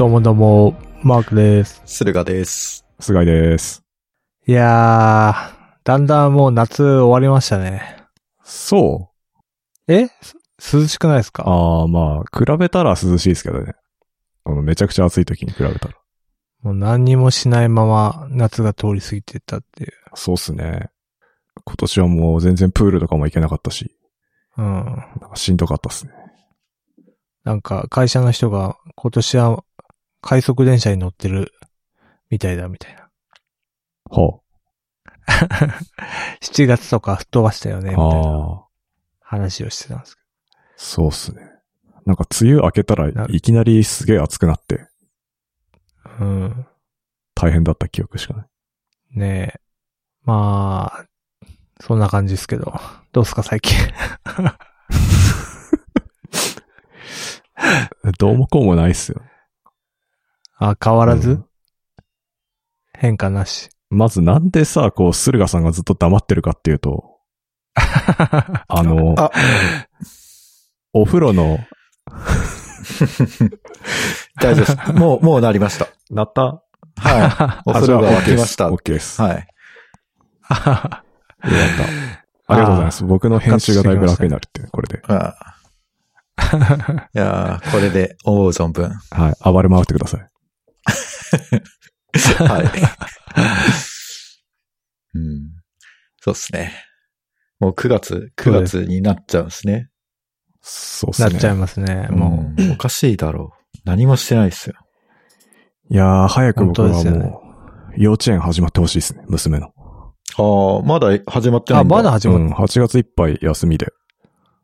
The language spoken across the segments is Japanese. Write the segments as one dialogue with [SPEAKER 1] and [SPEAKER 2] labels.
[SPEAKER 1] どうもどうも、マークです。
[SPEAKER 2] 駿河です。
[SPEAKER 3] 菅井です。
[SPEAKER 1] いやー、だんだんもう夏終わりましたね。
[SPEAKER 3] そう？
[SPEAKER 1] え？す涼しくないですか？
[SPEAKER 3] ああ、まあ、比べたら涼しいですけどね。あの、めちゃくちゃ暑い時に比べたら。
[SPEAKER 1] もう何にもしないまま夏が通り過ぎてったっていう。
[SPEAKER 3] そうっすね。今年はもう全然プールとかも行けなかったし、
[SPEAKER 1] うん。
[SPEAKER 3] なんかしんどかったっすね。
[SPEAKER 1] なんか会社の人が今年は快速電車に乗ってるみたいだみたいな。
[SPEAKER 3] は
[SPEAKER 1] 7 月とか吹っ飛ばしたよね、みた
[SPEAKER 3] あ。
[SPEAKER 1] いな話をしてたんですけ
[SPEAKER 3] そうっすね。なんか梅雨明けたらいきなりすげえ暑くなって
[SPEAKER 1] ど。うん。
[SPEAKER 3] 大変だった記憶しかない。
[SPEAKER 1] ねえ。まあ、そんな感じですけど。どうすか最近。
[SPEAKER 3] どうもこうもないっすよ。
[SPEAKER 1] あ、変わらず、
[SPEAKER 3] うん
[SPEAKER 1] 変化なし。
[SPEAKER 3] まずなんでさ、こう、駿河さんがずっと黙ってるかっていうと、あの、
[SPEAKER 2] あ、
[SPEAKER 3] お風呂の、
[SPEAKER 2] 大丈夫です。もう、もうなりました。
[SPEAKER 3] なった？
[SPEAKER 2] はい。お風呂が沸きました。
[SPEAKER 3] オッケーです。
[SPEAKER 2] はい。
[SPEAKER 3] よかった。ありがとうございます。僕の編集がだいぶ楽になるって、これで。
[SPEAKER 2] あいやーこれで思う存分。
[SPEAKER 3] はい。暴れ回ってください。
[SPEAKER 2] はい。うん。そうですね。もう9月、9月になっちゃうんですね。
[SPEAKER 3] そうっすね。
[SPEAKER 1] なっちゃいますね。も
[SPEAKER 2] うんおかしいだろう。何もしてないっすよ。
[SPEAKER 3] いやー、早く僕はもう、幼稚園始まってほしいですね、娘の。
[SPEAKER 2] ああ、まだ始まって
[SPEAKER 1] う。あ、
[SPEAKER 2] ないんだ。
[SPEAKER 1] まだ始まっ
[SPEAKER 3] うん、8月いっぱい休みで、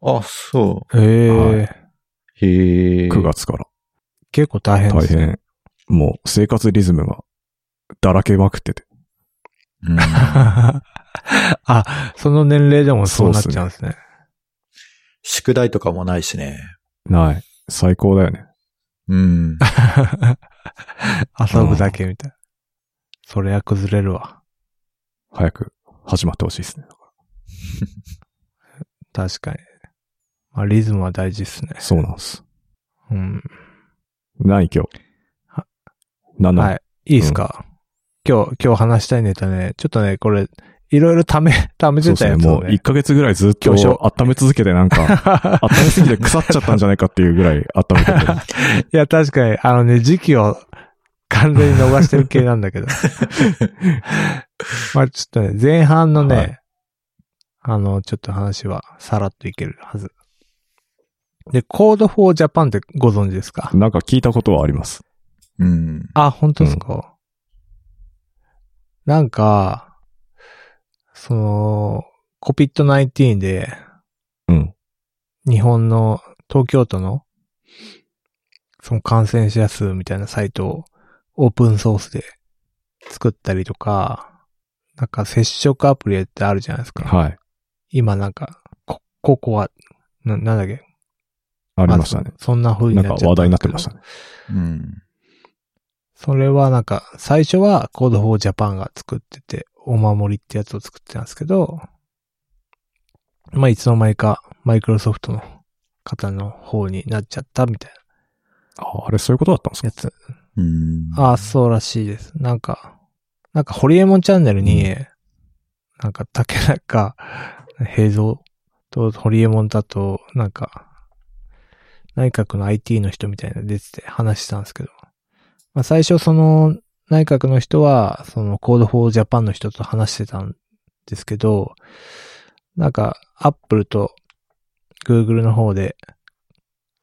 [SPEAKER 2] あ、そ
[SPEAKER 1] た。へえ、
[SPEAKER 3] はい
[SPEAKER 2] う。へえ。
[SPEAKER 3] 9月から。
[SPEAKER 1] 結構大変で
[SPEAKER 3] 大
[SPEAKER 1] すね。
[SPEAKER 3] 変。もう、生活リズムが、だらけまくってて。
[SPEAKER 2] うん
[SPEAKER 1] あ、その年齢でもそうなっちゃうんですね。
[SPEAKER 2] 宿題とかもないしね。
[SPEAKER 3] ない。最高だよね。
[SPEAKER 2] うん。
[SPEAKER 1] 遊ぶだけみたいな。それは崩れるわ。
[SPEAKER 3] 早く始まってほしいですね。
[SPEAKER 1] 確かに。まあ、リズムは大事ですね。
[SPEAKER 3] そうなんです。
[SPEAKER 1] うん。
[SPEAKER 3] 何今日7。
[SPEAKER 1] はい。いいっすか、うん、今日、今日話したいネタね、ちょっとね、これ、いろいろため、ためてたやつ、ね、
[SPEAKER 3] そうですね。もう1ヶ月ぐらいずっと温め続けてなんか、温めすぎて腐っちゃったんじゃないかっていうぐらい温めてて。
[SPEAKER 1] いや、確かに、あのね、時期を完全に逃してる系なんだけど。まあちょっとね、前半のね、
[SPEAKER 3] はい、
[SPEAKER 1] あの、ちょっと話はさらっといけるはず。で、 Code for Japan ってご存知ですか？
[SPEAKER 3] なんか聞いたことはあります。
[SPEAKER 2] うん。
[SPEAKER 1] あ、本当ですか、なんか、その、COVID-19 で、
[SPEAKER 3] うん。
[SPEAKER 1] 日本の、東京都の、その感染者数みたいなサイトをオープンソースで作ったりとか、なんか接触アプリってあるじゃないですか。
[SPEAKER 3] はい。
[SPEAKER 1] 今なんか、こ、ここは、な、なんだっけ？
[SPEAKER 3] ありましたね。
[SPEAKER 1] そそんな風に
[SPEAKER 3] な
[SPEAKER 1] なんっちゃった
[SPEAKER 3] か話題になってましたね。
[SPEAKER 2] うん。
[SPEAKER 1] それはなんか、最初は Code for Japan が作ってて、お守りってやつを作ってたんですけど、まあ、いつの間にか、マイクロソフトの方の方になっちゃったみたい
[SPEAKER 3] ああれそういうことだったんですか？
[SPEAKER 1] なやつ。
[SPEAKER 2] うん。
[SPEAKER 1] ああ、そうらしいです。なんか、なんか、ホリエモンチャンネルに、
[SPEAKER 3] う
[SPEAKER 1] なんか、竹中平蔵とホリエモンだと、なんか、内閣の IT の人みたいなの出てて話したんですけど、まあ、最初その内閣の人は、その Code for Japan の人と話してたんですけど、なんか、Apple と Google の方で、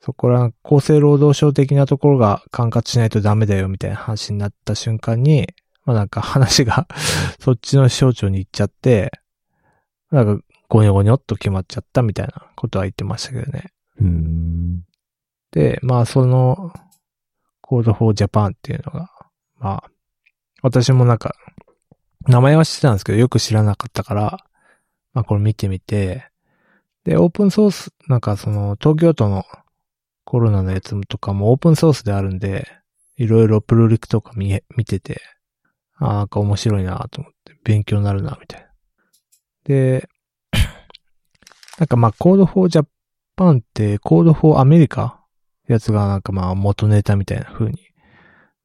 [SPEAKER 1] そこら厚生労働省的なところが管轄しないとダメだよみたいな話になった瞬間に、まあなんか話が そっちの省庁に行っちゃって、なんかゴニョゴニョっと決まっちゃったみたいなことは言ってましたけどね。
[SPEAKER 3] うーん。
[SPEAKER 1] で、まあその Code for Japan っていうのが、まあ私もなんか名前は知ってたんですけどよく知らなかったから、まあこれ見てみて、で、オープンソース、なんかその東京都のコロナのやつとかもオープンソースであるんで、いろいろプロリクとか見、見てて、あーなんか面白いなと思って、勉強になるな、みたいな。で、なんかまあ、Code for Japan って、Code for America やつがなんかまあ元ネタみたいな風に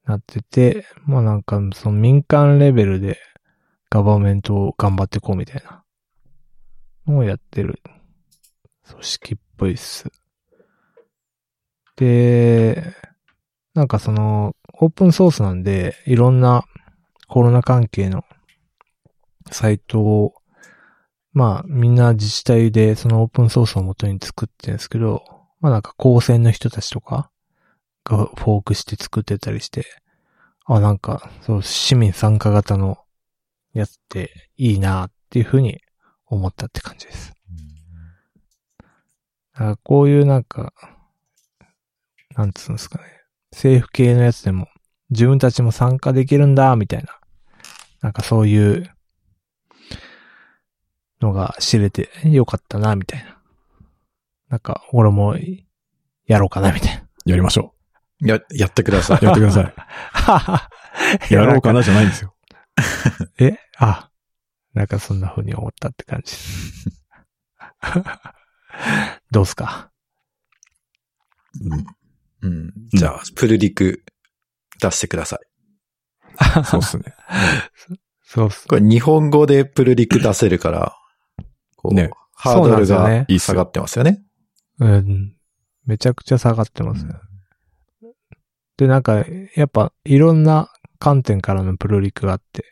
[SPEAKER 1] なってて、まあなんかその民間レベルでガバメントを頑張ってこうみたいなのをやってる組織っぽいっす。で、なんかそのオープンソースなんでいろんなコロナ関係のサイトをまあみんな自治体でそのオープンソースを元に作ってるんですけど、まあなんか高専の人たちとかがフォークして作ってたりして、あ、なんか、そう、市民参加型のやつっていいなっていうふうに思ったって感じです。だからこういうなんか、なんつうんですかね。政府系のやつでも自分たちも参加できるんだ、みたいな。なんかそういうのが知れてよかったな、みたいな。なんか、俺もやろうかな、みたいな。
[SPEAKER 3] やりましょ
[SPEAKER 2] や、やってください。
[SPEAKER 3] う。やってください。やろうかなじゃないんですよ。
[SPEAKER 1] え？あ、なんかそんな風に思ったって感じ。どうすか？
[SPEAKER 2] うん。うん。じゃあ、プルリク出してください。
[SPEAKER 3] そうっすね。
[SPEAKER 1] そうっす。
[SPEAKER 2] これ日本語でプルリク出せるから、こう、
[SPEAKER 3] ね
[SPEAKER 2] ハードルが下がってますよね。
[SPEAKER 1] うん。めちゃくちゃ下がってますね。で、なんか、やっぱ、いろんな観点からのプルリクがあって、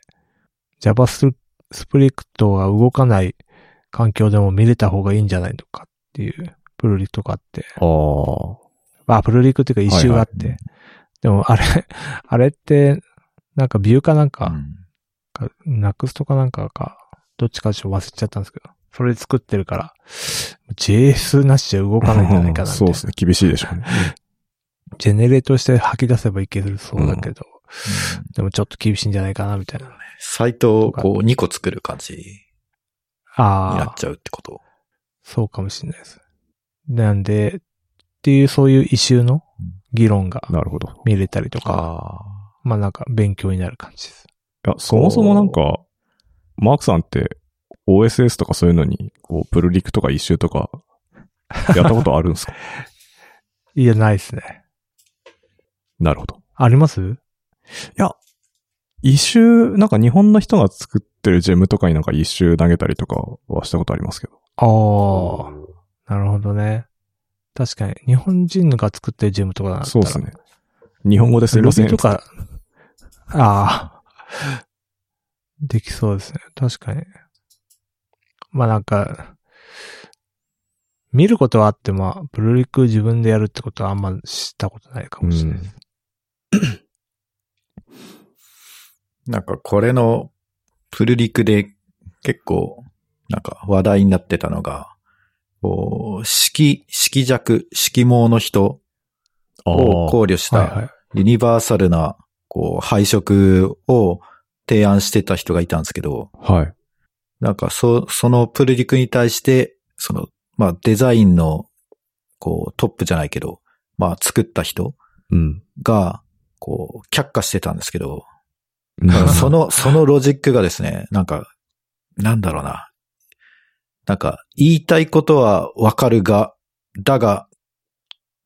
[SPEAKER 1] JavaScript が動かない環境でも見れた方がいいんじゃないのかっていうプルリクとかあって、
[SPEAKER 3] ああ。
[SPEAKER 1] あ、プルリクっていうか一周があって、
[SPEAKER 2] はい
[SPEAKER 1] でもあれ、あれって、なんかビューかなんか、
[SPEAKER 2] うん
[SPEAKER 1] かナクストかなんかか、どっちかちょっと忘れちゃったんですけど、それで作ってるから、JS なしじゃ動かないんじゃないかな。
[SPEAKER 3] そうですね。厳しいでしょうね。
[SPEAKER 1] ジェネレートして吐き出せばいけるそうだけど、
[SPEAKER 2] うん
[SPEAKER 1] でもちょっと厳しいんじゃないかな、みたいな。
[SPEAKER 2] サイトをこう2個作る感じになっちゃうってこと？
[SPEAKER 1] そうかもしれないです。なんで、っていうそういうイシューの議論が
[SPEAKER 3] なるほど。
[SPEAKER 1] 見れたりとか。まあなんか勉強になる感じです。
[SPEAKER 3] いや、そもそもなんか、マークさんって OSS とかそういうのに、こう、プルリクとか一周とか、やったことあるんですか？
[SPEAKER 1] いや、ないですね。
[SPEAKER 3] なるほど。
[SPEAKER 1] あります？
[SPEAKER 3] いや、一周、なんか日本の人が作ってるジェムとかになんか一周投げたりとかはしたことありますけど。
[SPEAKER 1] ああ、なるほどね。確かに、日本人が作ってるジェムとかだったら。
[SPEAKER 3] そうですね。日本語ですいません。
[SPEAKER 1] とか、ああ、できそうですね。確かに。まあなんか、見ることはあっても、プルリク自分でやるってことはあんま知ったことないかもしれないです。
[SPEAKER 2] なんかこれのプルリクで結構なんか話題になってたのが、こう、色、色弱、色毛の人
[SPEAKER 3] あ
[SPEAKER 2] を考慮した。ユニバーサルな、こう、配色を提案してた人がいたんですけど、
[SPEAKER 3] あ。はい。
[SPEAKER 2] なんかそ、そのプルリクに対して、その、まあデザインの、こう、トップじゃないけど、まあ作った人
[SPEAKER 3] うん。
[SPEAKER 2] が、こう、却下してたんですけど、
[SPEAKER 3] な
[SPEAKER 2] その、そのロジックがですね、なんか、なんだろうな。なんか、言いたいことはわかるが、だが、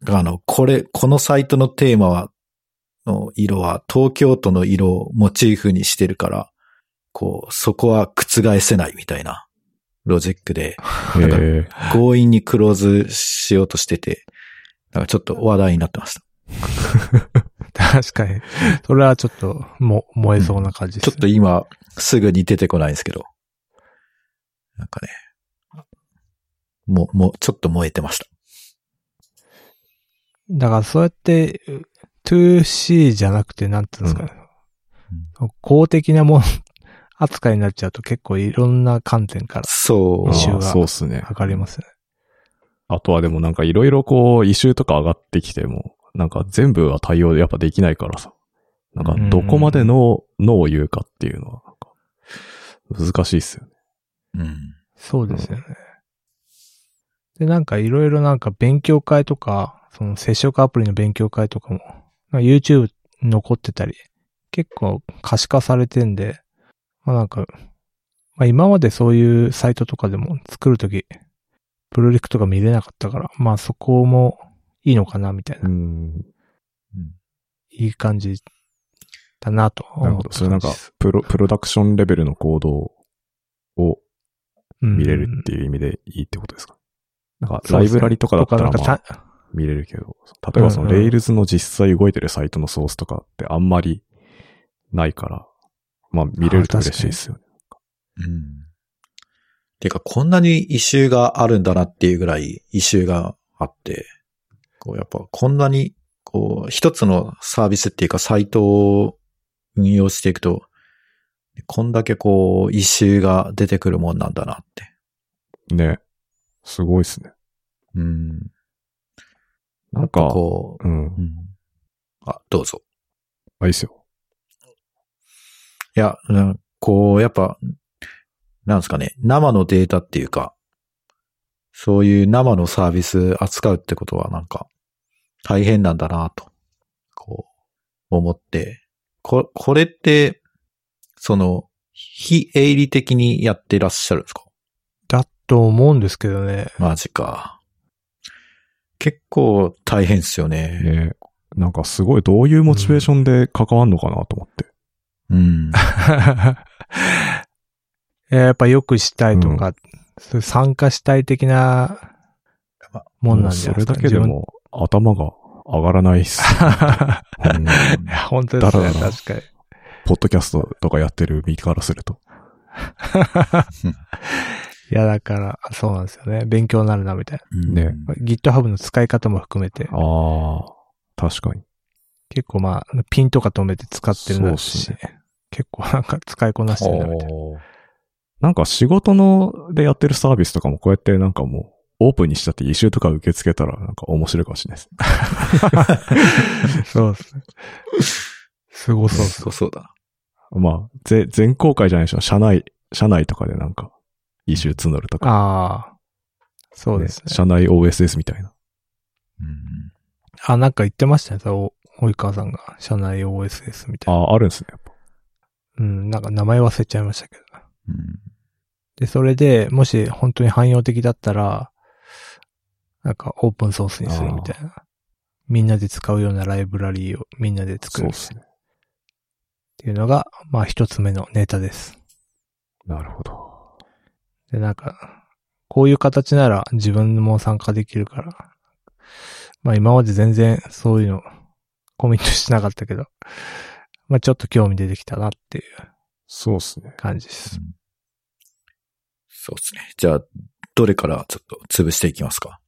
[SPEAKER 2] あの、これ、このサイトのテーマは、の色は東京都の色をモチーフにしてるから、こう、そこは覆せないみたいなロジックで。強引にクローズしようとしてて、なんかちょっと話題になってました。
[SPEAKER 1] 確かに。それはちょっと、も、燃えそうな感じです、
[SPEAKER 2] ちょっと今、すぐに出てこないんですけど。なんかね。もう、もう、ちょっと燃えてました。
[SPEAKER 1] だからそうやって、2C じゃなくて、なんていうんですかね。公的なもの扱いになっちゃうと結構いろんな観点から
[SPEAKER 2] そう
[SPEAKER 3] あ。
[SPEAKER 1] 一周が
[SPEAKER 3] ーそうっすね。
[SPEAKER 1] 測りますね。
[SPEAKER 3] あとはでもなんかいろいろこう、異臭とか上がってきても、なんか全部は対応やっぱできないからさ。なんかどこまでの、のを言うかっていうのは、なんか難しいっすよね。
[SPEAKER 2] うん。
[SPEAKER 1] そうですよね。で、なんかいろいろなんか勉強会とか、その接触アプリの勉強会とかも、なんか YouTube に残ってたり、結構可視化されてんで、まあなんか、まあ今までそういうサイトとかでも作るとき、プロリクとか見れなかったから、まあそこもいいのかなみたいな、
[SPEAKER 3] うん。
[SPEAKER 1] いい感じだなと
[SPEAKER 3] なるほど。それなんかプロ、プロダクションレベルの行動を
[SPEAKER 1] うん。
[SPEAKER 3] 見れるっていう意味でいいってことですか、なんか、
[SPEAKER 1] そうですね
[SPEAKER 3] ライブラリとかだったら、まあ、見れるけど、例えばその
[SPEAKER 1] うんうん。
[SPEAKER 3] Rails の実際動いてるサイトのソースとかってあんまりないから、まあ見れると嬉しいですよね。
[SPEAKER 2] うん。てか、こんなに異臭があるんだなっていうぐらい異臭があって、こう、やっぱこんなに、こう、一つのサービスっていうかサイトを運用していくと、こんだけこう、異臭が出てくるもんなんだなって。
[SPEAKER 3] ね。すごいですね。
[SPEAKER 2] うん。
[SPEAKER 3] なんか、
[SPEAKER 2] こう、
[SPEAKER 3] うん。
[SPEAKER 2] うん。あ、どうぞ。
[SPEAKER 3] あ、いいっすよ。
[SPEAKER 2] いや、うんこう、やっぱ、なんですかね、生のデータっていうか、そういう生のサービス扱うってことはなんか、大変なんだなと、こう、思って、こ、これって、その、非営利的にやってらっしゃるんですか？
[SPEAKER 1] だと思うんですけどね。
[SPEAKER 2] マジか。結構大変っすよね。
[SPEAKER 3] ねなんかすごいどういうモチベーションで関わんのかなと思って。
[SPEAKER 2] うん。
[SPEAKER 1] い ややっぱ良くしたいとか、そういう参加したい的なもんなんじゃ
[SPEAKER 3] それだ
[SPEAKER 1] ないですか。
[SPEAKER 3] けでも頭が上がらないっす。うん
[SPEAKER 1] 自分。いや、本当ですね。
[SPEAKER 3] だらだら
[SPEAKER 1] 確かに。
[SPEAKER 3] ポッドキャストとかやってる身からすると。
[SPEAKER 1] いや、だから、そうなんですよね。勉強になるな、みたい
[SPEAKER 3] ね
[SPEAKER 1] な。GitHub の使い方も含めて、
[SPEAKER 3] ああ、確かに。
[SPEAKER 1] 結構まあ、ピンとか止めて使ってるなし、
[SPEAKER 3] そうっ
[SPEAKER 1] 結構なんか使いこなしてるな、みたいな。
[SPEAKER 3] なんか仕事のでやってるサービスとかもこうやってなんかもうオープンにしちゃって異臭とか受け付けたらなんか面白いかもしれないです。
[SPEAKER 1] そうですね。すごそうっす
[SPEAKER 2] そうそうだ。
[SPEAKER 3] まあ、ぜ全公開じゃないでしょ。社内、社内とかでなんか異臭募るとか。
[SPEAKER 1] ああ。そうですね。
[SPEAKER 3] 社内 OSS みたいな。
[SPEAKER 2] うん
[SPEAKER 1] あ、なんか言ってましたね。そう及川さんが。社内 OSS みたいな。
[SPEAKER 3] ああ、あるんですね。
[SPEAKER 1] うん、なんか名前忘れちゃいましたけど。
[SPEAKER 2] うん
[SPEAKER 1] で、それで、もし本当に汎用的だったら、なんかオープンソースにするみたいな。みんなで使うようなライブラリーをみんなで作るっ
[SPEAKER 3] そうですね。
[SPEAKER 1] ていうのが、まあ一つ目のネタです。
[SPEAKER 3] なるほど。
[SPEAKER 1] で、なんか、こういう形なら自分も参加できるから、まあ今まで全然そういうのコミットしてなかったけど、まあちょっと興味出てきたなっていう
[SPEAKER 3] そうですね。
[SPEAKER 1] 感じです。
[SPEAKER 2] そうですね。じゃあ、どれからちょっと潰していきますか？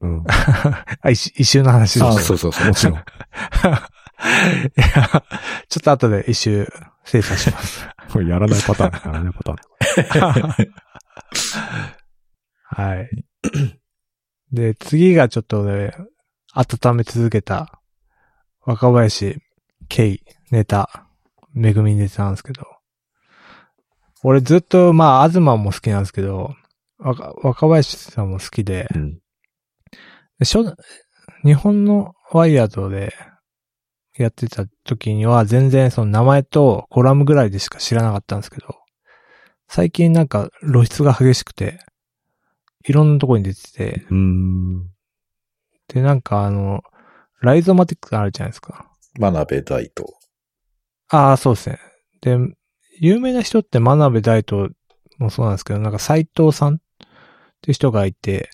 [SPEAKER 3] うん。
[SPEAKER 1] あ、一一周の話です
[SPEAKER 2] あ
[SPEAKER 1] ね
[SPEAKER 2] そうそうそう。
[SPEAKER 3] もちろん。
[SPEAKER 1] いや、ちょっと後で一周精査します。
[SPEAKER 3] これやらないパターン。やらないパターン。
[SPEAKER 1] はい。で、次がちょっとね、温め続けた若林圭ネタ、めぐみネタなんですけど、俺ずっと、まあ、東も好きなんですけど、若若林さんも好きで、
[SPEAKER 3] うん。
[SPEAKER 1] 初日本のワイヤードでやってた時には全然その名前とコラムぐらいでしか知らなかったんですけど、最近なんか露出が激しくて、いろんなとこに出てて。で、なんかあの、ライゾマティックあるじゃないですか。
[SPEAKER 2] 真鍋大東。
[SPEAKER 1] ああ、そうですね。で、有名な人って真鍋大東もそうなんですけど、なんか斎藤さんっていう人がいて、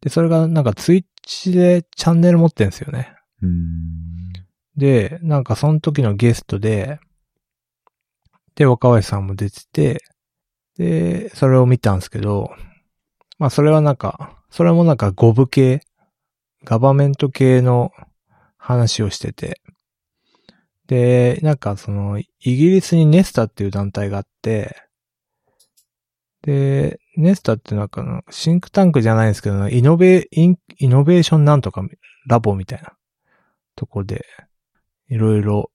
[SPEAKER 1] で、それがなんかツイッチでチャンネル持ってるんですよね。
[SPEAKER 2] うん。
[SPEAKER 1] で、なんかその時のゲストで、で、若林さんも出てて、で、それを見たんですけど、まあそれはなんか、それもなんかゴブ系、ガバメント系の話をしてて、で、なんかその、イギリスにネスタっていう団体があって、で、ネスタってなんかシンクタンクじゃないんですけど、イノベイン、イノベーションなんとかラボみたいなとこで、いろいろ、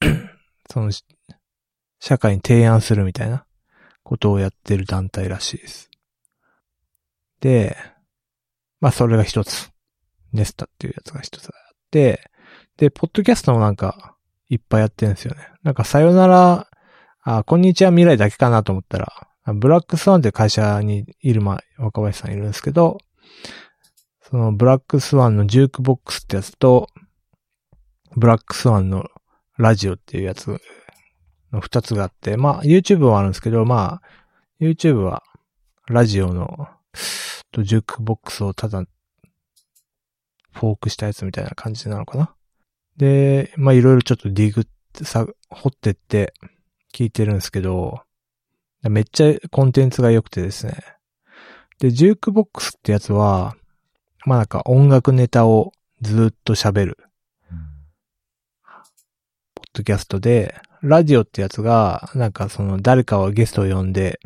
[SPEAKER 1] その、社会に提案するみたいなことをやってる団体らしいです。で、まあそれが一つ。ネスタっていうやつが一つあって、で、ポッドキャストもなんか、いっぱいやってるんですよね。なんか、さよなら、あ、こんにちは未来だけかなと思ったら、ブラックスワンって会社にいる、ま、若林さんいるんですけど、そのブラックスワンのジュークボックスってやつと、ブラックスワンのラジオっていうやつの二つがあって、まあ YouTube はあるんですけど、まあ YouTube はラジオのとジュークボックスをただフォークしたやつみたいな感じなのかな。で、まあいろいろちょっとディグってさ、掘ってって聞いてるんですけど、めっちゃコンテンツが良くてですね。で、ジュークボックスってやつは、まあなんか音楽ネタをずっと喋る、ポッドキャストで、ラジオってやつが、なんかその誰かをゲストを呼んで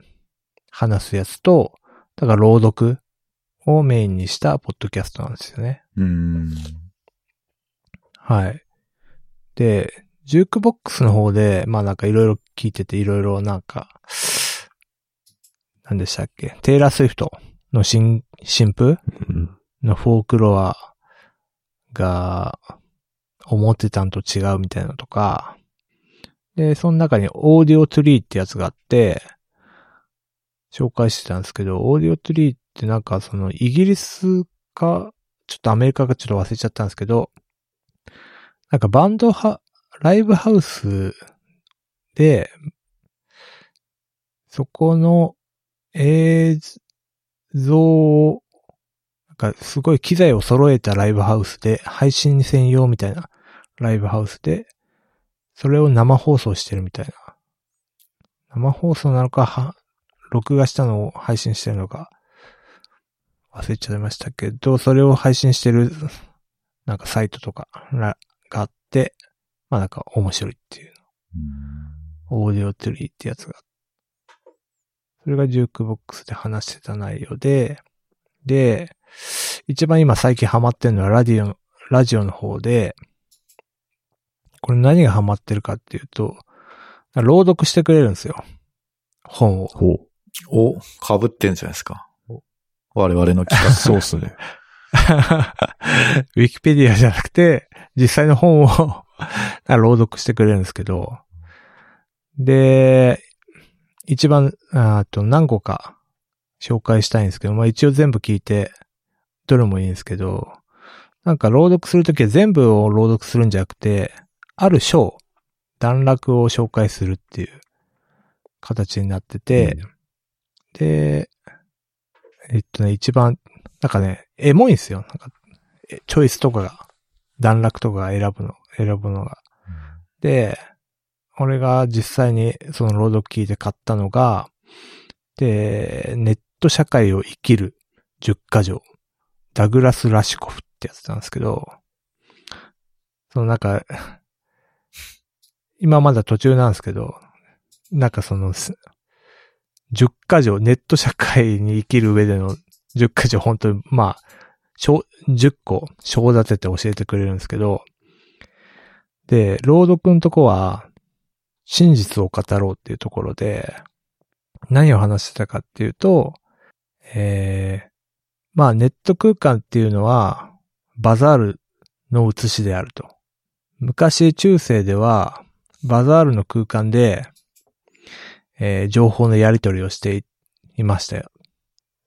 [SPEAKER 1] 話すやつと、だから朗読をメインにしたポッドキャストなんですよね。
[SPEAKER 2] うん。
[SPEAKER 1] はい。で、ジュークボックスの方で、まあなんかいろいろ聞いてて、いろいろなんか、何でしたっけ？テイラー・スウィフトの新、新譜？のフォークロアが思ってたんと違うみたいなのとか、で、その中にオーディオトリーってやつがあって、紹介してたんですけど、オーディオトリーってなんかそのイギリスか、ちょっとアメリカかちょっと忘れちゃったんですけど、なんかバンドは、ライブハウスで、そこの映像を、なんかすごい機材を揃えたライブハウスで、配信専用みたいなライブハウスで、それを生放送してるみたいな。生放送なのか、は、録画したのを配信してるのか、忘れちゃいましたけど、それを配信してる、なんかサイトとかがあって、まあなんか面白いっていう。オーディオトゥリーってやつが。それがジュークボックスで話してた内容で、で、一番今最近ハマってるのはラディオの、ラジオの方で、これ何がハマってるかっていうと、朗読してくれるんですよ。本を。
[SPEAKER 3] ほう。
[SPEAKER 2] お、被ってんじゃないですか。我々の企画。
[SPEAKER 3] そうっすね。
[SPEAKER 1] ウィキペディアじゃなくて、実際の本を 朗読してくれるんですけど、で、一番、あと何個か紹介したいんですけど、まあ一応全部聞いて、どれもいいんですけど、なんか朗読するときは全部を朗読するんじゃなくて、ある章、段落を紹介するっていう形になってて、で、えっとね、一番、なんかね、エモいんですよ。なんか、えチョイスとかが、段落とか選ぶの、選ぶのが。で、俺が実際にその朗読聞いて買ったのが、で、ネット社会を生きる10箇条、ダグラス・ラシコフってやつなんですけど、そのなんか、今まだ途中なんですけど、なんかその、10箇条、ネット社会に生きる上での10箇条、本当に、まあ、10個、章立てて教えてくれるんですけど、で、朗読のとこは、真実を語ろうっていうところで、何を話してたかっていうと、えー、まあネット空間っていうのは、バザールの写しであると。昔中世では、バザールの空間で、えー情報のやり取りをしていましたよ。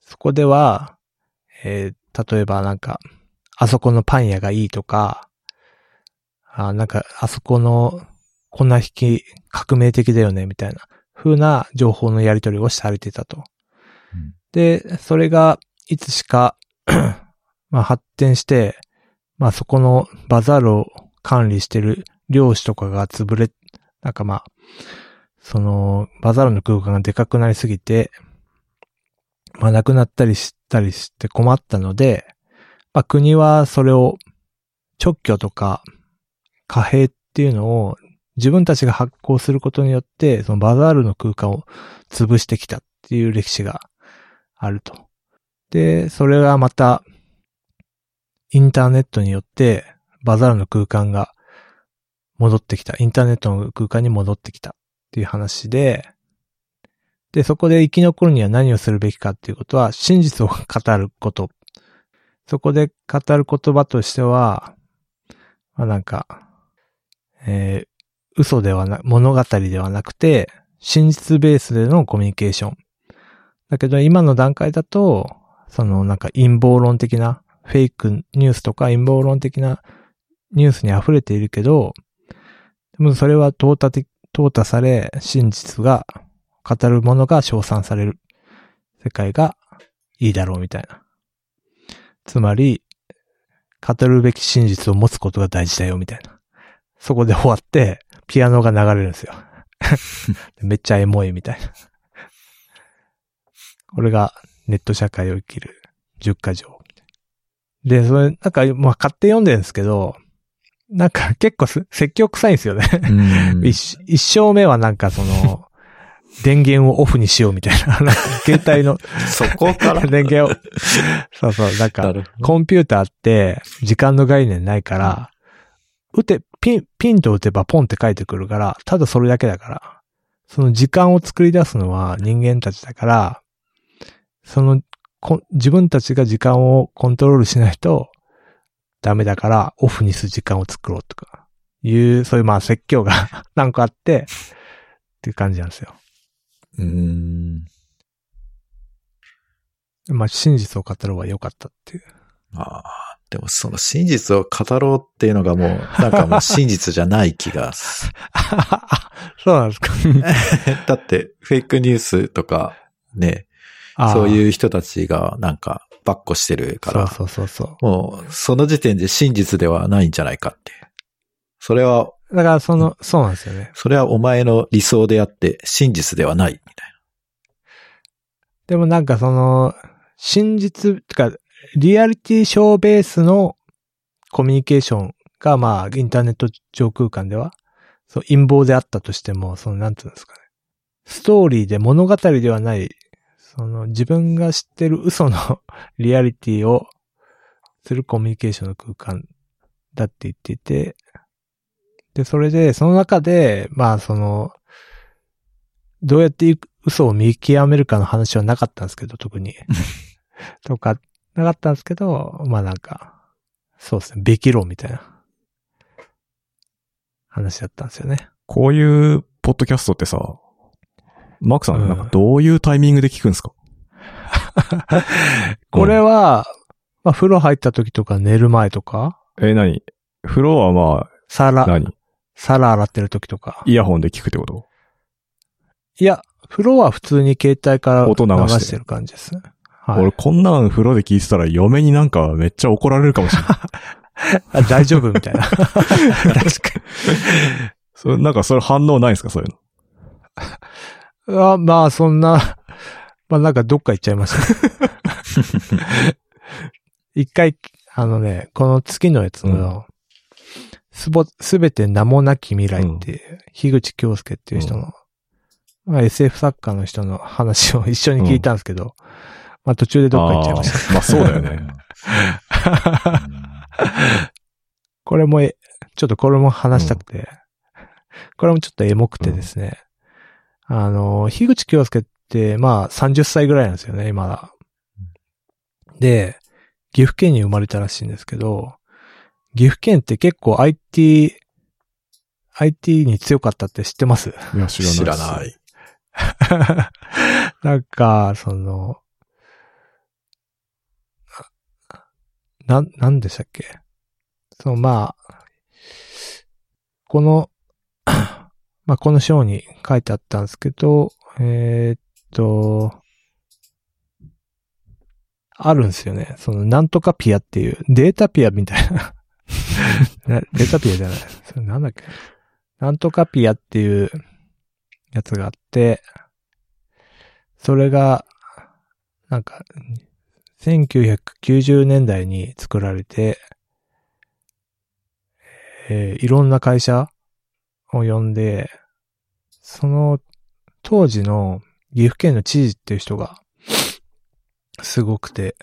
[SPEAKER 1] そこでは、えー例えばなんか、あそこのパン屋がいいとか、あなんか、あそこの粉引き革命的だよね、みたいな風な情報のやり取りをされてたと。
[SPEAKER 2] うん
[SPEAKER 1] で、それがいつしか まあ発展して、まあそこのバザールを管理してる漁師とかが潰れ、なんかまあ、そのバザールの空間がでかくなりすぎて、まあなくなったりしたりして困ったので、まあ国はそれを直居とか貨幣っていうのを自分たちが発行することによって、そのバザールの空間を潰してきたっていう歴史があると。で、それがまた、インターネットによって、バザールの空間が戻ってきた。インターネットの空間に戻ってきたっていう話で、で、そこで生き残るには何をするべきかっていうことは、真実を語ること。そこで語る言葉としては、まあなんか、えー嘘ではな、物語ではなくて、真実ベースでのコミュニケーション。だけど今の段階だと、そのなんか陰謀論的な、フェイクニュースとか陰謀論的なニュースに溢れているけど、でもそれは淘汰的、淘汰され、真実が、語るものが称賛される世界がいいだろうみたいな。つまり、語るべき真実を持つことが大事だよみたいな。そこで終わって、ピアノが流れるんですよ。めっちゃエモいみたいな。これがネット社会を生きる10箇条。で、それ、なんか、まあ、買って読んでるんですけど、なんか結構す説教臭いんですよね。
[SPEAKER 2] うん
[SPEAKER 1] 一一生目はなんかその、電源をオフにしようみたいな。携帯の。
[SPEAKER 2] そこから？
[SPEAKER 1] 電源を、そうそう、なん
[SPEAKER 2] な
[SPEAKER 1] か、コンピューターって時間の概念ないから、打て、ピン、ピンと打てばポンって書いてくるから、ただそれだけだから、その時間を作り出すのは人間たちだから、その、こ自分たちが時間をコントロールしないとダメだから、オフにする時間を作ろうとか、いう、そういうまあ説教がなんかあって、っていう感じなんですよ。
[SPEAKER 2] うん。
[SPEAKER 1] まあ真実を語るは良かったっていう。
[SPEAKER 2] ああ、でもその真実を語ろうっていうのがもう、なんかもう真実じゃない気がす。
[SPEAKER 1] そうなんですか。
[SPEAKER 2] だって、フェイクニュースとか、ね、そう
[SPEAKER 1] う。
[SPEAKER 2] いう人たちがなんか、ばっこしてるから、
[SPEAKER 1] そうそうそうそ
[SPEAKER 2] もう、その時点で真実ではないんじゃないかって。それは、
[SPEAKER 1] う。だからその、そうなんですよね。
[SPEAKER 2] それはお前の理想であって、真実ではない、みたい
[SPEAKER 1] でもなんかその、真実、てか、リアリティショーベースのコミュニケーションが、まあ、インターネット上空間では、そう、陰謀であったとしても、その、なんていうんですかね。ストーリーで物語ではない、その、自分が知ってる嘘の リアリティをするコミュニケーションの空間だって言っていて、で、それで、その中で、まあ、その、どうやって嘘を見極めるかの話はなかったんですけど、特に。とか、なかったんですけど、まあなんか、そうですね、べき論みたいな。話だったんですよね。
[SPEAKER 3] こういうポッドキャストってさ、マークさ
[SPEAKER 1] うん。
[SPEAKER 3] ん、なんかどういうタイミングで聞くんですか？
[SPEAKER 1] これは、まあ風呂入った時とか寝る前とか、
[SPEAKER 3] え、何？風呂はまあ、
[SPEAKER 1] 皿、
[SPEAKER 3] 何？
[SPEAKER 1] 皿洗ってる時とか。
[SPEAKER 3] イヤホンで聞くってこと？
[SPEAKER 1] いや、風呂は普通に携帯から
[SPEAKER 3] 音流して
[SPEAKER 1] る感じですね。はい
[SPEAKER 3] 俺。こんなん風呂で聞いてたら嫁になんかめっちゃ怒られるかもしれない。
[SPEAKER 1] あ大丈夫みたいな。確かに。
[SPEAKER 3] それなんかそれ反応ないんですか？そういうの。
[SPEAKER 1] あまあ、そんな、まあなんかどっか行っちゃいました。一回、あのね、この月のやつの、すぼ、すべて名もなき未来っていう、樋口京介っていう人の、まあ SF 作家の人の話を 一緒に聞いたんですけど、まあ途中でどっか行っちゃいまし
[SPEAKER 3] あーまあそうだよね。
[SPEAKER 1] た。これもえ、ちょっとこれも話したくて、これもちょっとエモくてですね、あの、樋口京介って、まあ30歳ぐらいなんですよね、今だ。で、岐阜県に生まれたらしいんですけど、岐阜県って結構 IT、IT に強かったって知ってます？
[SPEAKER 3] いや、知らない。
[SPEAKER 2] 知らない。
[SPEAKER 1] なんか、その、な、なんでしたっけ？その、まあ、この、まあ、この章に書いてあったんですけど、えーっと、あるんですよね。その、なんとかピアっていう、データピアみたいな。なデータピアじゃない。それなんだっけなんとかピアっていうやつがあって、それが、なんか、1990年代に作られて、えーいろんな会社を呼んで、その当時の岐阜県の知事っていう人が、すごくて、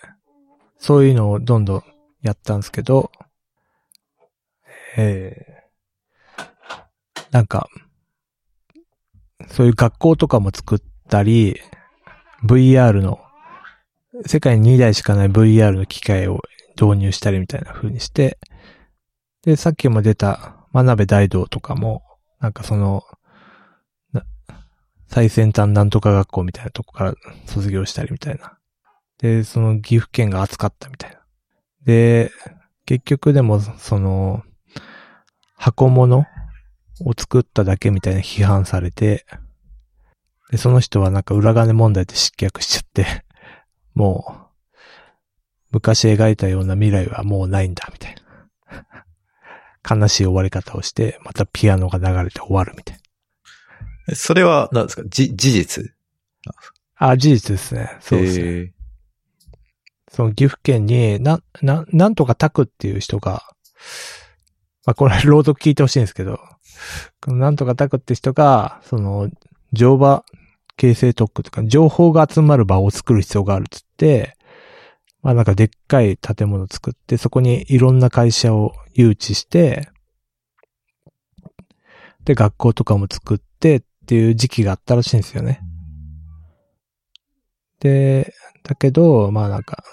[SPEAKER 1] そういうのをどんどんやったんですけど、えーなんか、そういう学校とかも作ったり、VR の、世界に2台しかない VR の機械を導入したりみたいな風にして、で、さっきも出た真鍋大道とかも、なんかその、最先端なんとか学校みたいなとこから卒業したりみたいな。で、その岐阜県が熱かったみたいな。で、結局でも、その、箱物を作っただけみたいな批判されて、で、その人はなんか裏金問題で失脚しちゃって、もう、昔描いたような未来はもうないんだ、みたいな。悲しい終わり方をして、またピアノが流れて終わるみたいな。
[SPEAKER 2] それは、何ですか？じ、事実？
[SPEAKER 1] あ、事実ですね。そうですね。
[SPEAKER 2] えー
[SPEAKER 1] その岐阜県に、な、な、なんとかタクっていう人が、まあ、これ朗読聞いてほしいんですけど、このなんとかタクって人が、その、乗馬形成特区とか、情報が集まる場を作る必要があるっつって、まあなんかでっかい建物作って、そこにいろんな会社を誘致して、で、学校とかも作ってっていう時期があったらしいんですよね。で、だけど、まあなんか、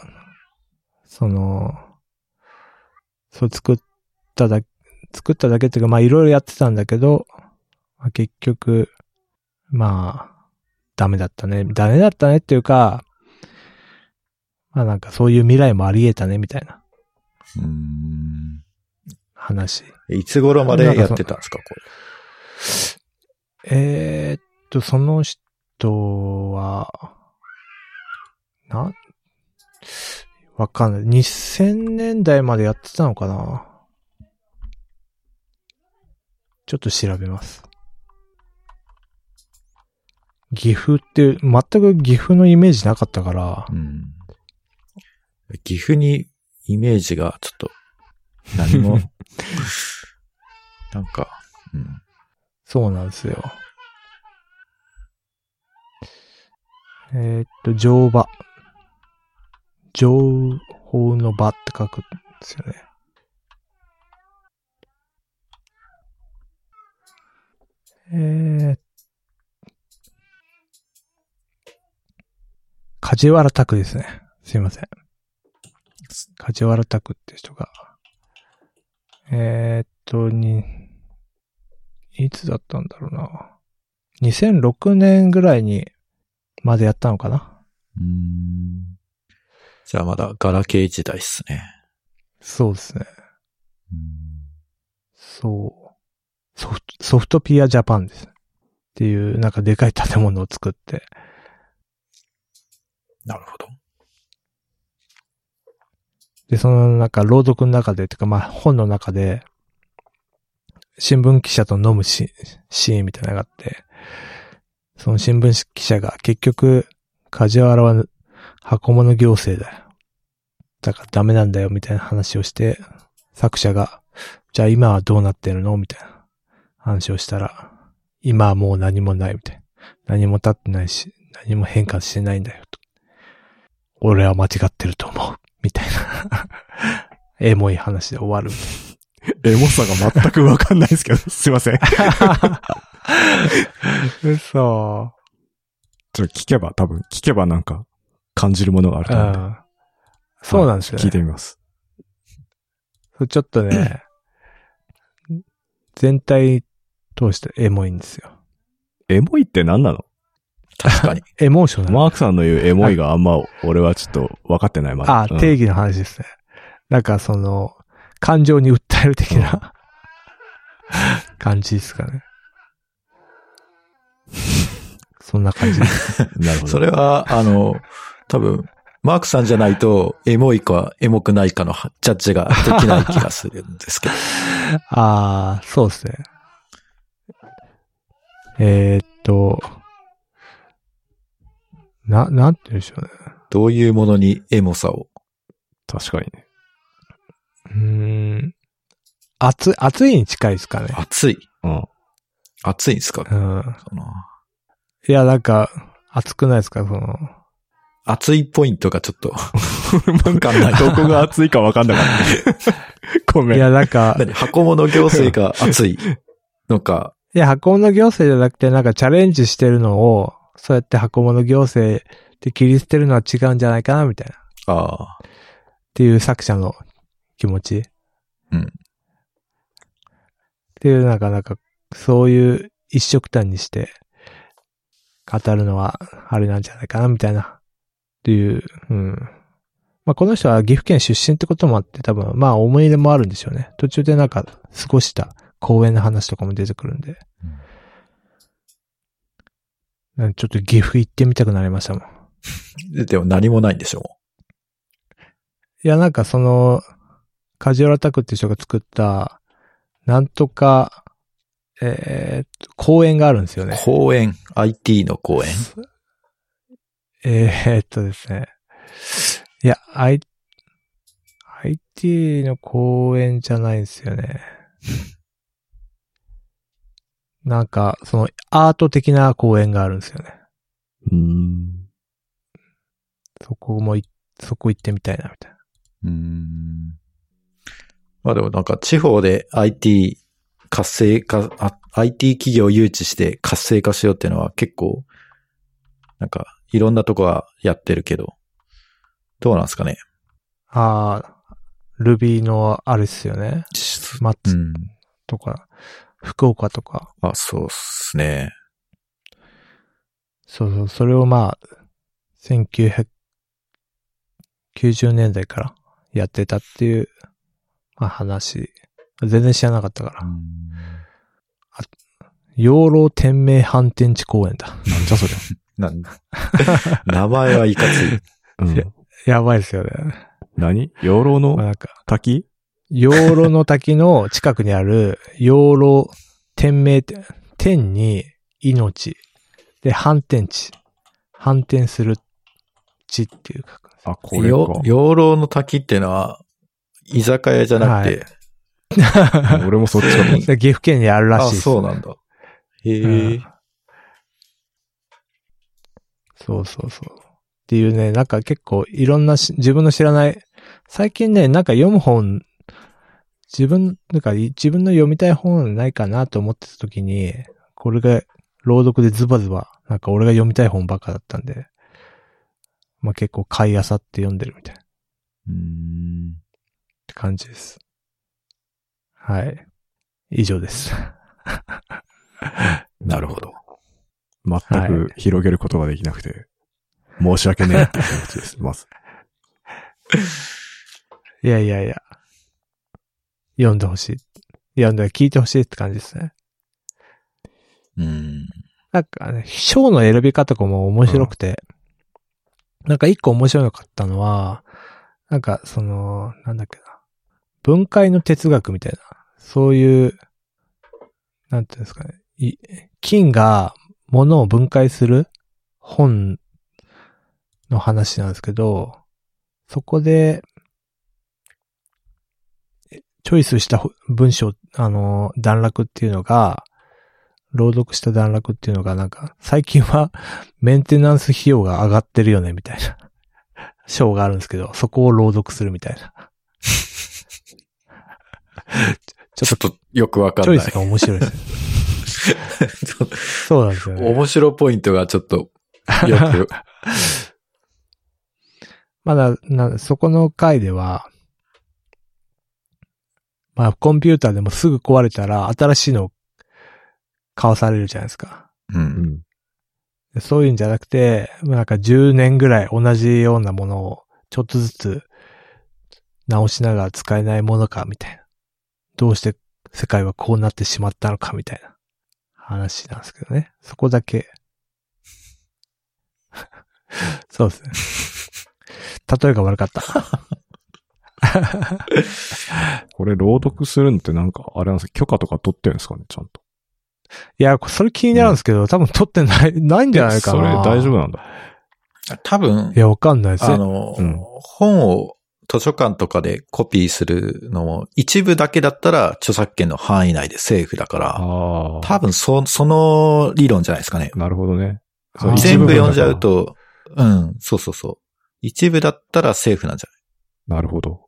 [SPEAKER 1] その、そう作っただ、作っただけっていうか、まあいろいろやってたんだけど、まあ、結局、まあ、ダメだったね。ダメだったねっていうか、まあなんかそういう未来もあり得たね、みたいな
[SPEAKER 2] うーん
[SPEAKER 1] 話。
[SPEAKER 2] いつ頃までやってたんですか、これ。
[SPEAKER 1] えーっと、その人は、な、わかんない。2000年代までやってたのかなちょっと調べます。岐阜って、全く岐阜のイメージなかったから、
[SPEAKER 2] うん。岐阜にイメージがちょっと、何も、なんか、うん。
[SPEAKER 1] そうなんですよ。えーっと、乗馬。情報の場って書くんですよね。えー、梶原拓ですね。すいません。梶原拓って人が。えーっと、に、いつだったんだろうな。2006年ぐらいに、までやったのかな
[SPEAKER 2] うんじゃあまだガラケー時代っすね。
[SPEAKER 1] そうですね。そう。ソフト、ソフトピアジャパンです。っていう、なんかでかい建物を作って。
[SPEAKER 2] なるほど。
[SPEAKER 1] で、そのなんか朗読の中で、てかまあ本の中で、新聞記者と飲むシシーンみたいなのがあって、その新聞記者が結局、梶原は箱物行政だよ。だからダメなんだよ、みたいな話をして、作者が、じゃあ今はどうなってるの？みたいな話をしたら、今はもう何もないみたいな。何も立ってないし、何も変化してないんだよ。と俺は間違ってると思う。みたいな。エモい話で終わる。
[SPEAKER 3] エモさが全くわかんないですけど、すいません。
[SPEAKER 1] 嘘。
[SPEAKER 3] ちょっと聞けば、多分、聞けばなんか、感じるものがある
[SPEAKER 1] う
[SPEAKER 3] と思うんで。
[SPEAKER 1] ん。そうなんですよね。
[SPEAKER 3] 聞いてみます。
[SPEAKER 1] ちょっとね、全体通してエモいんですよ。
[SPEAKER 3] エモいって何なの？
[SPEAKER 2] 確かに。
[SPEAKER 1] エモーショナル。
[SPEAKER 3] マークさんの言うエモいがあんま、俺はちょっと分かってないまだ。
[SPEAKER 1] あ、
[SPEAKER 3] うん
[SPEAKER 1] 定義の話ですね。なんかその、感情に訴える的な、感じですかね。そんな感じです。
[SPEAKER 3] なるほど。
[SPEAKER 2] それは、あの、多分、マークさんじゃないと、エモいかエモくないかのジャッジができない気がするんですけど。
[SPEAKER 1] ああ、そうですね。えー、っと、な、なんて言うんでしょうね。
[SPEAKER 2] どういうものにエモさを？
[SPEAKER 3] 確かにね。
[SPEAKER 1] うーん。熱い、熱いに近いですかね。
[SPEAKER 2] 熱い。
[SPEAKER 3] うん。
[SPEAKER 2] 熱いんですか？
[SPEAKER 1] うん。
[SPEAKER 2] その
[SPEAKER 1] いや、なんか、熱くないですか？その、
[SPEAKER 2] 熱いポイントがちょっと、わかんない。
[SPEAKER 3] どこが熱いか分かんなかった。ごめん。
[SPEAKER 1] いや、なんか、
[SPEAKER 2] 何？箱物行政が熱いのか、
[SPEAKER 1] いや、箱物行政じゃなくて、なんかチャレンジしてるのを、そうやって箱物行政で切り捨てるのは違うんじゃないかな、みたいな。っ
[SPEAKER 2] ああ、
[SPEAKER 1] ていう作者の気持ち。
[SPEAKER 2] うん
[SPEAKER 1] っていう、なんか、なんか、そういう一色単にして、語るのは、あれなんじゃないかな、みたいな。っていう、うん。まあ、この人は岐阜県出身ってこともあって、多分、まあ、思い入れもあるんでしょうね。途中でなんか、過ごした公園の話とかも出てくるんで。なんかちょっと岐阜行ってみたくなりましたもん。
[SPEAKER 2] ででも何もないんでしょ
[SPEAKER 1] いや、なんかその、カジュアルアタックっていう人が作った、なんとか、えー公園があるんですよね。
[SPEAKER 2] 公園、IT の公園。
[SPEAKER 1] えーっとですね。いや、I、IT の公園じゃないんですよね。なんか、その、アート的な公園があるんですよね。
[SPEAKER 3] うーん。
[SPEAKER 1] そこもい、そこ行ってみたいな、みたいな。
[SPEAKER 2] うん。まあでもなんか地方で IT 活性化、あ IT 企業を誘致して活性化しようっていうのは結構、なんかいろんなとこはやってるけど、どうなんですかね？
[SPEAKER 1] ああ、Ruby のあれっすよね。マッツ
[SPEAKER 2] うん。
[SPEAKER 1] 福岡とか。
[SPEAKER 2] あ、そうっすね。
[SPEAKER 1] そうそう、それをまあ、1990年代からやってたっていう、まあ話。全然知らなかったから。養老天明反転地公園だ。
[SPEAKER 3] なんじゃそり
[SPEAKER 2] なん 名前はいかつい。
[SPEAKER 3] ゃ。うん
[SPEAKER 1] いや。やばいですよね。
[SPEAKER 3] 何？養老の
[SPEAKER 1] まあなんか、
[SPEAKER 3] 滝？
[SPEAKER 1] 養老の滝の近くにある養老天明って、天に命。で、反転地。反転する地っていうか。
[SPEAKER 3] あ、これ
[SPEAKER 2] よ
[SPEAKER 3] か。
[SPEAKER 2] 養老の滝っていうのは、居酒屋じゃなくて、
[SPEAKER 3] 俺もそっちかと思っ
[SPEAKER 1] で 岐阜県にあるら
[SPEAKER 2] あ、
[SPEAKER 1] しいです。
[SPEAKER 2] そうなんだ。へえ、
[SPEAKER 1] うんそうそうそう。っていうね、なんか結構いろんなし自分の知らない、最近ね、なんか読む本、自分、なんか自分の読みたい本ないかなと思ってた時に、これが朗読でズバズバ、なんか俺が読みたい本ばっかだったんで、まあ結構買い漁って読んでるみたいなっ
[SPEAKER 2] うん。
[SPEAKER 1] て感じです。はい。以上です。
[SPEAKER 2] なるほど。
[SPEAKER 3] 全く広げることができなくて、申し訳ねえって気持ちです、まず。
[SPEAKER 1] いやいやいや。読んでほしい。読んで聞いてほしいって感じですね。
[SPEAKER 2] うん。
[SPEAKER 1] なんかね、章の選び方とかも面白くて、なんか一個面白かったのは、なんかその、なんだっけな、分解の哲学みたいな、そういう、なんていうんですかね、い金が物を分解する本の話なんですけど、そこで、えチョイスした文章、あの、段落っていうのが、朗読した段落っていうのがなんか、最近は メンテナンス費用が上がってるよね、みたいな 章があるんですけど、そこを朗読するみたいな。ちょ
[SPEAKER 2] っとよくわかんない
[SPEAKER 1] チョイス。が面白いです。そうなんですよね。
[SPEAKER 2] 面白ポイントがちょっと、よく、
[SPEAKER 1] まだ、な、そこの回では、まあ、コンピューターでもすぐ壊れたら、新しいのを買わされるじゃないですか。
[SPEAKER 2] う。
[SPEAKER 3] うんん。
[SPEAKER 1] そういうんじゃなくて、なんか10年ぐらい同じようなものをちょっとずつ直しながら使えないものかみたいな。どうして世界はこうなってしまったのかみたいな話なんですけどね。そこだけ。そうですね。例えが悪かった。
[SPEAKER 3] これ朗読するのってなんか、あれなんですか？許可とか取ってるんですかねちゃんと。
[SPEAKER 1] いや、それ気になるんですけど、多分取ってない、ないんじゃないか
[SPEAKER 3] それ
[SPEAKER 1] な。
[SPEAKER 3] 大丈夫なんだ。
[SPEAKER 2] 多分
[SPEAKER 1] い、や、わかんないですね。
[SPEAKER 2] あの、
[SPEAKER 3] うん
[SPEAKER 2] 本を図書館とかでコピーするのも、一部だけだったら著作権の範囲内でセーフだから。多分そ、その理論じゃないですかね。
[SPEAKER 3] なるほどね。
[SPEAKER 2] 全部読んじゃう
[SPEAKER 3] 一
[SPEAKER 2] と、うん、そうそうそう。一部だったらセーフなんじゃ
[SPEAKER 3] 部なるほど。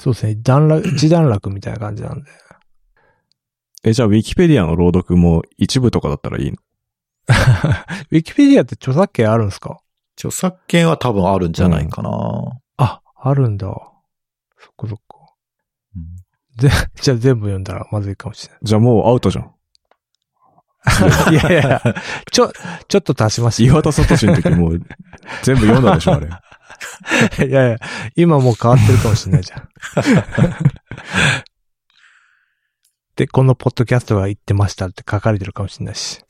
[SPEAKER 1] そうですね。段落、一段落みたいな感じなんで。
[SPEAKER 3] え、じゃあ、ウィキペディアの朗読も一部とかだったらいいの？
[SPEAKER 1] ウィキペディアって著作権あるんですか？
[SPEAKER 2] 著作権は多分あるんじゃないかな。
[SPEAKER 1] あ、あるんだ。そっかそっか。ぜ、じゃあ全部読んだらまずいかもしれ
[SPEAKER 3] じゃあもうアウトじゃん。
[SPEAKER 1] ない。いやいや ちょ、ちょっと足しまし
[SPEAKER 3] 岩田聡の時もう全部読んだでしょ、あれ。
[SPEAKER 1] た。いやいや、今もう変わってるかもしれないじゃん。で、このポッドキャストが言ってましたって書かれてるかもしれないし。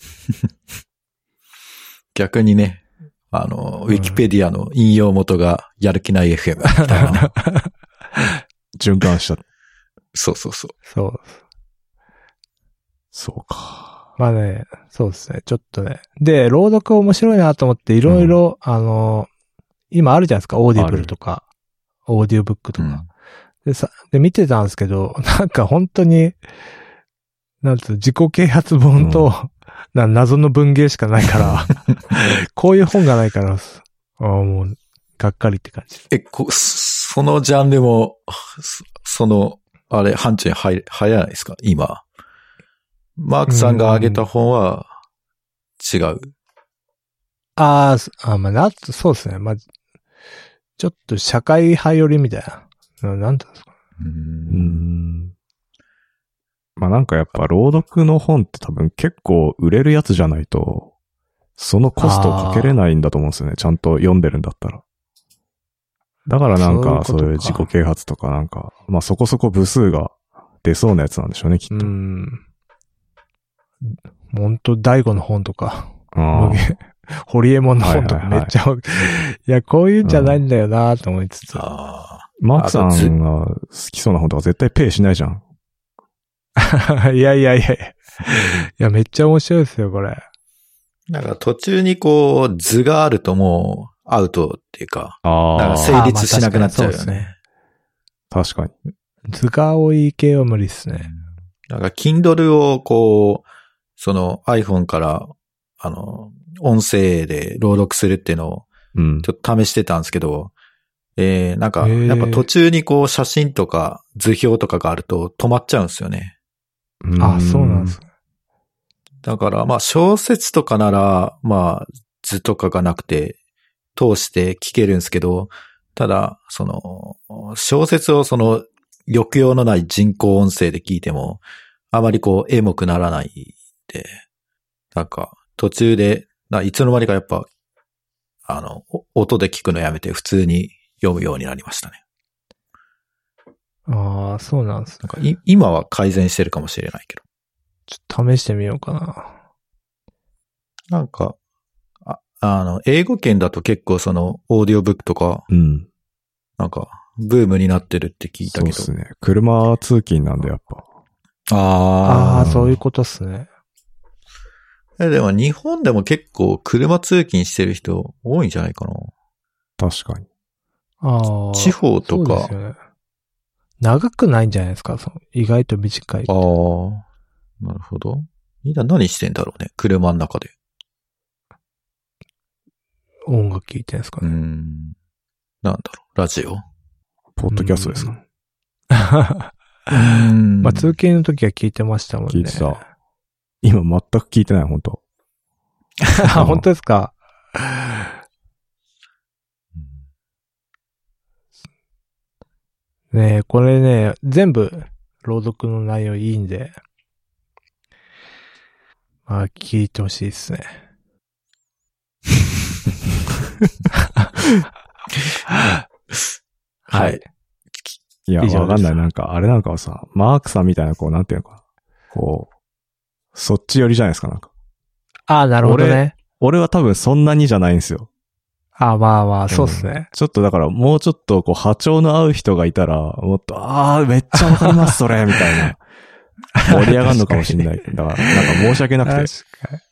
[SPEAKER 2] 逆にね、あの、ウィキペディアの引用元がやる気ない FM みたいなね。
[SPEAKER 3] 循環した。
[SPEAKER 2] そうそうそう。
[SPEAKER 1] そう。
[SPEAKER 3] そうか。
[SPEAKER 1] まあね、そうですね。ちょっとね。で、朗読面白いなと思って、いろいろ、あの、今あるじゃないですか。 Audible とか、オーディオブックとか。で、さ、で、見てたんですけど、なんか本当に、なんつう、自己啓発本と、な謎の文芸しかないから、こういう本がないから、ああもう、がっかりって感じ。
[SPEAKER 2] え、こ、そのジャンルも、そその、あれ、範疇に入、入らないですか？今。マークさんが挙げた本は、違う。
[SPEAKER 1] あーすあ、まあ、な、そうですね。まあ、ちょっと社会派寄りみたいな。ななんていうんですか。
[SPEAKER 2] う。
[SPEAKER 3] うんん。まあなんかやっぱ朗読の本って多分結構売れるやつじゃないと、そのコストをかけれないんだと思うんですよね。ちゃんと読んでるんだったら。だからなんか
[SPEAKER 1] そう
[SPEAKER 3] いう自己啓発とかなんか、まあそこそこ部数が出そうなやつなんでしょうね、きっと。
[SPEAKER 1] うん。本当大悟の本とか、
[SPEAKER 3] あ
[SPEAKER 1] ホリエモンの本とか
[SPEAKER 3] はいはいはい
[SPEAKER 1] めっちゃ、いや、こういうんじゃないんだよなと思いつつ。
[SPEAKER 2] ああ。
[SPEAKER 3] マークさんが好きそうな本とか絶対ペイしないじゃん。
[SPEAKER 1] いやいやいやいや。めっちゃ面白いですよ、これ。
[SPEAKER 2] なんか途中にこう、図があるともう、アウトっていうか、
[SPEAKER 3] ああ
[SPEAKER 2] なんか、成立しなくなっちゃうよ
[SPEAKER 1] ね
[SPEAKER 2] ね。
[SPEAKER 3] 確かに。
[SPEAKER 1] 図が多い系は無理っすね。
[SPEAKER 2] なんか、Kindle をこう、その iPhone から、あの、音声で朗読するっていうのを
[SPEAKER 3] うん。
[SPEAKER 2] ちょっと試してたんですけど、えー、なんか、やっぱ途中にこう写真とか図表とかがあると止まっちゃうんですよね。
[SPEAKER 1] あ、そうなんです。
[SPEAKER 2] だから、まあ小説とかなら、まあ図とかがなくて、通して聞けるんですけど、ただ、その、小説をその抑揚のない人工音声で聞いても、あまりこう、エモくならないで、なんか、途中で、ないつの間にかやっぱ、あの、お音で聞くのやめて普通に読むようになりましたね。
[SPEAKER 1] ああ、そうなんですね。
[SPEAKER 2] なんかい、今は改善してるかもしれないけど。
[SPEAKER 1] ちょっと試してみようかな。
[SPEAKER 2] なんか、ああの、英語圏だと結構その、オーディオブックとか、
[SPEAKER 3] うん。
[SPEAKER 2] なんか、ブームになってるって聞いたけど。
[SPEAKER 3] そうですね。車通勤なんでやっぱ。
[SPEAKER 1] ああ、そういう
[SPEAKER 2] こ
[SPEAKER 1] ことっすね。
[SPEAKER 2] と。でも日本でも結構車通勤してる人多いんじゃないかな。
[SPEAKER 3] 確かに。
[SPEAKER 1] ああ。
[SPEAKER 2] 地方とか
[SPEAKER 1] そうです。よね。長くないんじゃないですか？その意外と短い。
[SPEAKER 2] ああ、なるほど。みんな何してんだろうね？車の中で。
[SPEAKER 1] 音楽聴いてんですか
[SPEAKER 2] うー
[SPEAKER 1] ね。
[SPEAKER 2] ん。なんだろう？ラジオ？
[SPEAKER 3] ポッドキャストですか？
[SPEAKER 2] うん
[SPEAKER 1] まあ、通勤の時は聞いてましたもんね。
[SPEAKER 3] 聞いてた。今全く聞いてない、本当
[SPEAKER 1] あ、本当ですか？ねえ、これね、全部、朗読の内容いいんで、まあ、聞いてほしいですね。はい。
[SPEAKER 3] いや、わかんない。なんか、あれなんかはさ、マークさんみたいな、こう、なんていうのかな。こう、そっち寄りじゃないですか、なんか。
[SPEAKER 1] ああ、なるほどね。
[SPEAKER 3] 俺は多分そんなにじゃないんですよ。
[SPEAKER 1] ああ、まあまあ、そうっすね。
[SPEAKER 3] ちょっとだから、もうちょっと、こう、波長の合う人がいたら、もっと、ああ、めっちゃわかります、それ、みたいな。盛り上がるのかもしれない。だから、なんか申し訳なくて。ス
[SPEAKER 1] 確かに。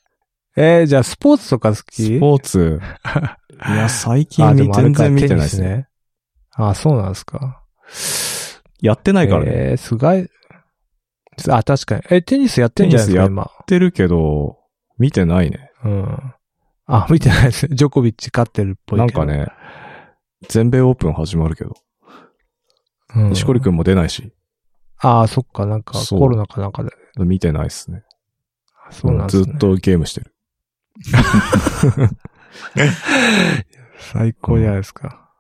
[SPEAKER 1] えー、じゃあ、スポーツとか好き？
[SPEAKER 3] ポーツ、いや、最近全然見てないですね。
[SPEAKER 1] テニスね。あ、そうなんですか。
[SPEAKER 3] やってないからね。や
[SPEAKER 1] えー、すごい。あ、確かに。え、テニスやってんじゃないですか、
[SPEAKER 3] テニ
[SPEAKER 1] 今。
[SPEAKER 3] ってるけど、見てないね。
[SPEAKER 1] うん。あ、見てないです。ジョコビッチ勝ってるっぽいけど。
[SPEAKER 3] なんかね、全米オープン始まるけど、
[SPEAKER 1] うん、
[SPEAKER 3] 錦織くんも出ないし、
[SPEAKER 1] ああ、そっか、なんかコロナかなんかで。
[SPEAKER 3] 見てないっすね。
[SPEAKER 1] そうなんですね。
[SPEAKER 3] ずっとゲームしてる。
[SPEAKER 1] 最高じゃないですか。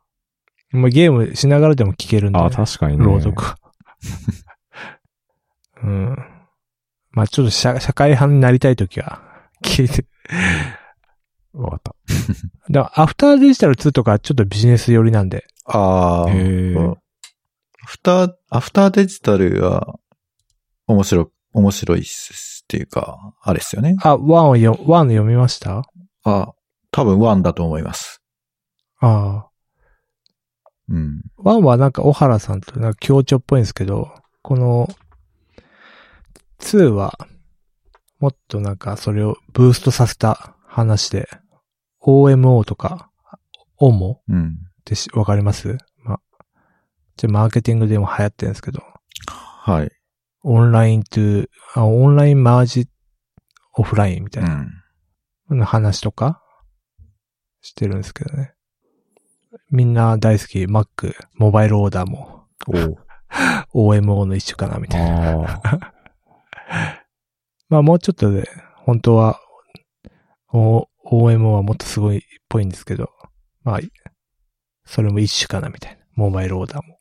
[SPEAKER 1] まあ、ゲームしながらでも聞けるんで、
[SPEAKER 3] あ、確かにね。
[SPEAKER 1] 朗読。うん。まあちょっと社社会派になりたいときは、聞いて。
[SPEAKER 3] わかった。
[SPEAKER 1] だからアフターデジタル2とかちょっとビジネス寄りなんで。
[SPEAKER 2] ああ。アフター、アフターデジタルは、面白、面白いっすっていうか、あれですよね。
[SPEAKER 1] あ、 one をよ、 one 読みました？
[SPEAKER 2] あ、多分 one だと思います。
[SPEAKER 1] ああ。
[SPEAKER 2] うん。
[SPEAKER 1] one はなんか小原さんとなんか協調っぽいんですけど、この、2は、もっとなんかそれをブーストさせた話で、OMO とか、OMO
[SPEAKER 2] うん。
[SPEAKER 1] ってしわかります？ま、じゃマーケティングでも流行ってるんですけど、
[SPEAKER 2] はい。
[SPEAKER 1] オンラインと、あ、オンラインマージオフラインみたい
[SPEAKER 2] うん。
[SPEAKER 1] な話とかしてるんですけどね。みんな大好き Mac、モバイルオーダーも
[SPEAKER 3] お
[SPEAKER 1] OMO の一種かなみたいな。まあもうちょっとで、本当は、O- OMO はもっとすごいっぽいんですけど、まあ、それも一種かなみたいな。モバイルオーダーも。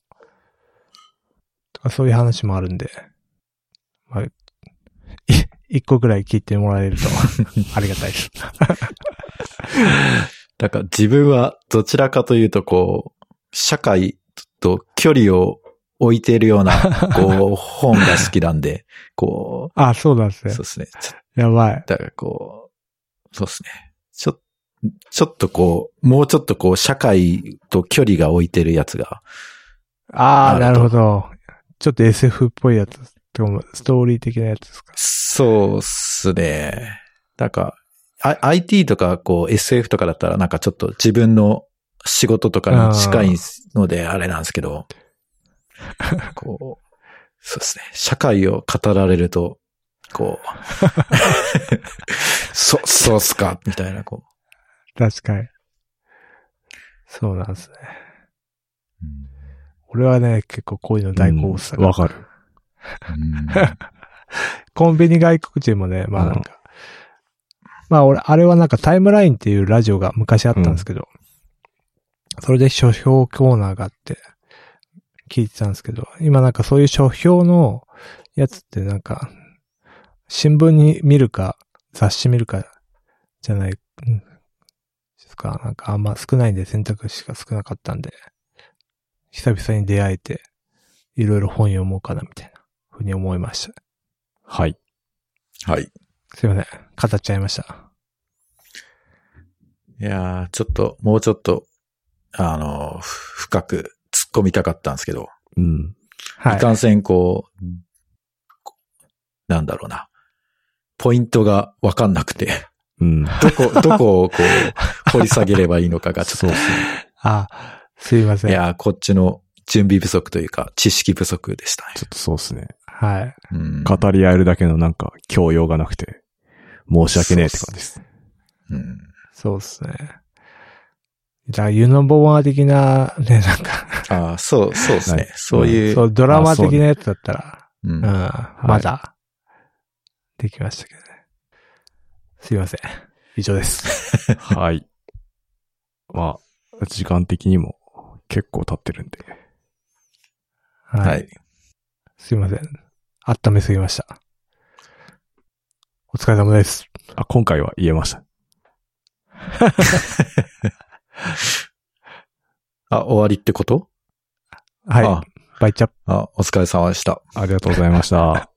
[SPEAKER 1] とかそういう話もあるんで、まあ、い一個ぐらい聞いてもらえると ありがたいです。
[SPEAKER 2] だから自分はどちらかというとこう、社会と距離を置いているような、こう、本が好きなんで、こ
[SPEAKER 1] あ、そうなんです
[SPEAKER 2] う、
[SPEAKER 1] ね
[SPEAKER 2] そう。ですね。
[SPEAKER 1] やばい。
[SPEAKER 2] だからこう、そうですね。ちょ、ちょっとこう、もうちょっとこう、社会と距離が置いてるやつが、
[SPEAKER 1] ああ、な
[SPEAKER 2] なる
[SPEAKER 1] ほど。ちょっと SF っぽいやつ。ストーリー的なやつですか？
[SPEAKER 2] そうっすね。なんか、IT とかこう SF とかだったらなんかちょっと自分の仕事とかに近いのであれなんですけど、こう、そうですね。社会を語られると、こう、そ、そうっすか、みたいな、こ
[SPEAKER 1] 確かに。そうなんですね。
[SPEAKER 2] う。
[SPEAKER 1] 俺はね、結構こういうの大好物だ
[SPEAKER 3] うんわかる。
[SPEAKER 2] うん
[SPEAKER 1] コンビニ外国人もね、まあなんか、まあ俺、あれはなんかタイムラインっていうラジオが昔あったんですけど、それで書評コーナーがあって、聞いてたんですけど、今なんかそういう書評のやつってなんか、新聞に見るか、雑誌見るか、じゃない、うんですか、なんかあんま少ないんで選択肢が少なかったんで、久々に出会えて、いろいろ本読もうかなみたいな、ふうに思いました。
[SPEAKER 3] はい。
[SPEAKER 2] はい。
[SPEAKER 1] すいません。語っちゃいました。
[SPEAKER 2] いやー、ちょっと、もうちょっと、あの、ふ深く込みたかったんですけど、
[SPEAKER 3] うん。
[SPEAKER 1] はい
[SPEAKER 2] いかんせんこう、こなんだろうな。ポイントがわかんなくて、
[SPEAKER 3] うん。
[SPEAKER 2] どこ、どこをこう、掘り下げればいいのかがちょっ
[SPEAKER 3] そうですね。
[SPEAKER 1] あ、すいま
[SPEAKER 2] と、
[SPEAKER 1] せん。
[SPEAKER 2] いやー、こっちの準備不足というか、知識不足でしたね。
[SPEAKER 3] ちょっとそうですね。
[SPEAKER 1] はい。
[SPEAKER 2] うん
[SPEAKER 3] 語り合えるだけのなんか教養がなくて、申し訳ねえって感じです。
[SPEAKER 2] うん
[SPEAKER 1] そうですね。じゃあ、ユノボワー的な、ね、なんか、
[SPEAKER 2] ああ、そう、そうです
[SPEAKER 3] はい
[SPEAKER 2] ね。そういう、
[SPEAKER 1] そう、ドラマ的なやつだったら、
[SPEAKER 2] うん
[SPEAKER 1] うん、まだ、できましたけどね。すいません。以上です。
[SPEAKER 3] はい。まあ、時間的にも結構経ってるんで。
[SPEAKER 1] はい。
[SPEAKER 2] はい。
[SPEAKER 1] すいません。温めすぎました。お疲れ様です。
[SPEAKER 3] あ、今回は言えました。
[SPEAKER 2] あ、終わりってこと？
[SPEAKER 1] はい。
[SPEAKER 2] あ
[SPEAKER 1] バイチャップ。
[SPEAKER 2] あ、お疲れ様でした。
[SPEAKER 3] ありがとうございました。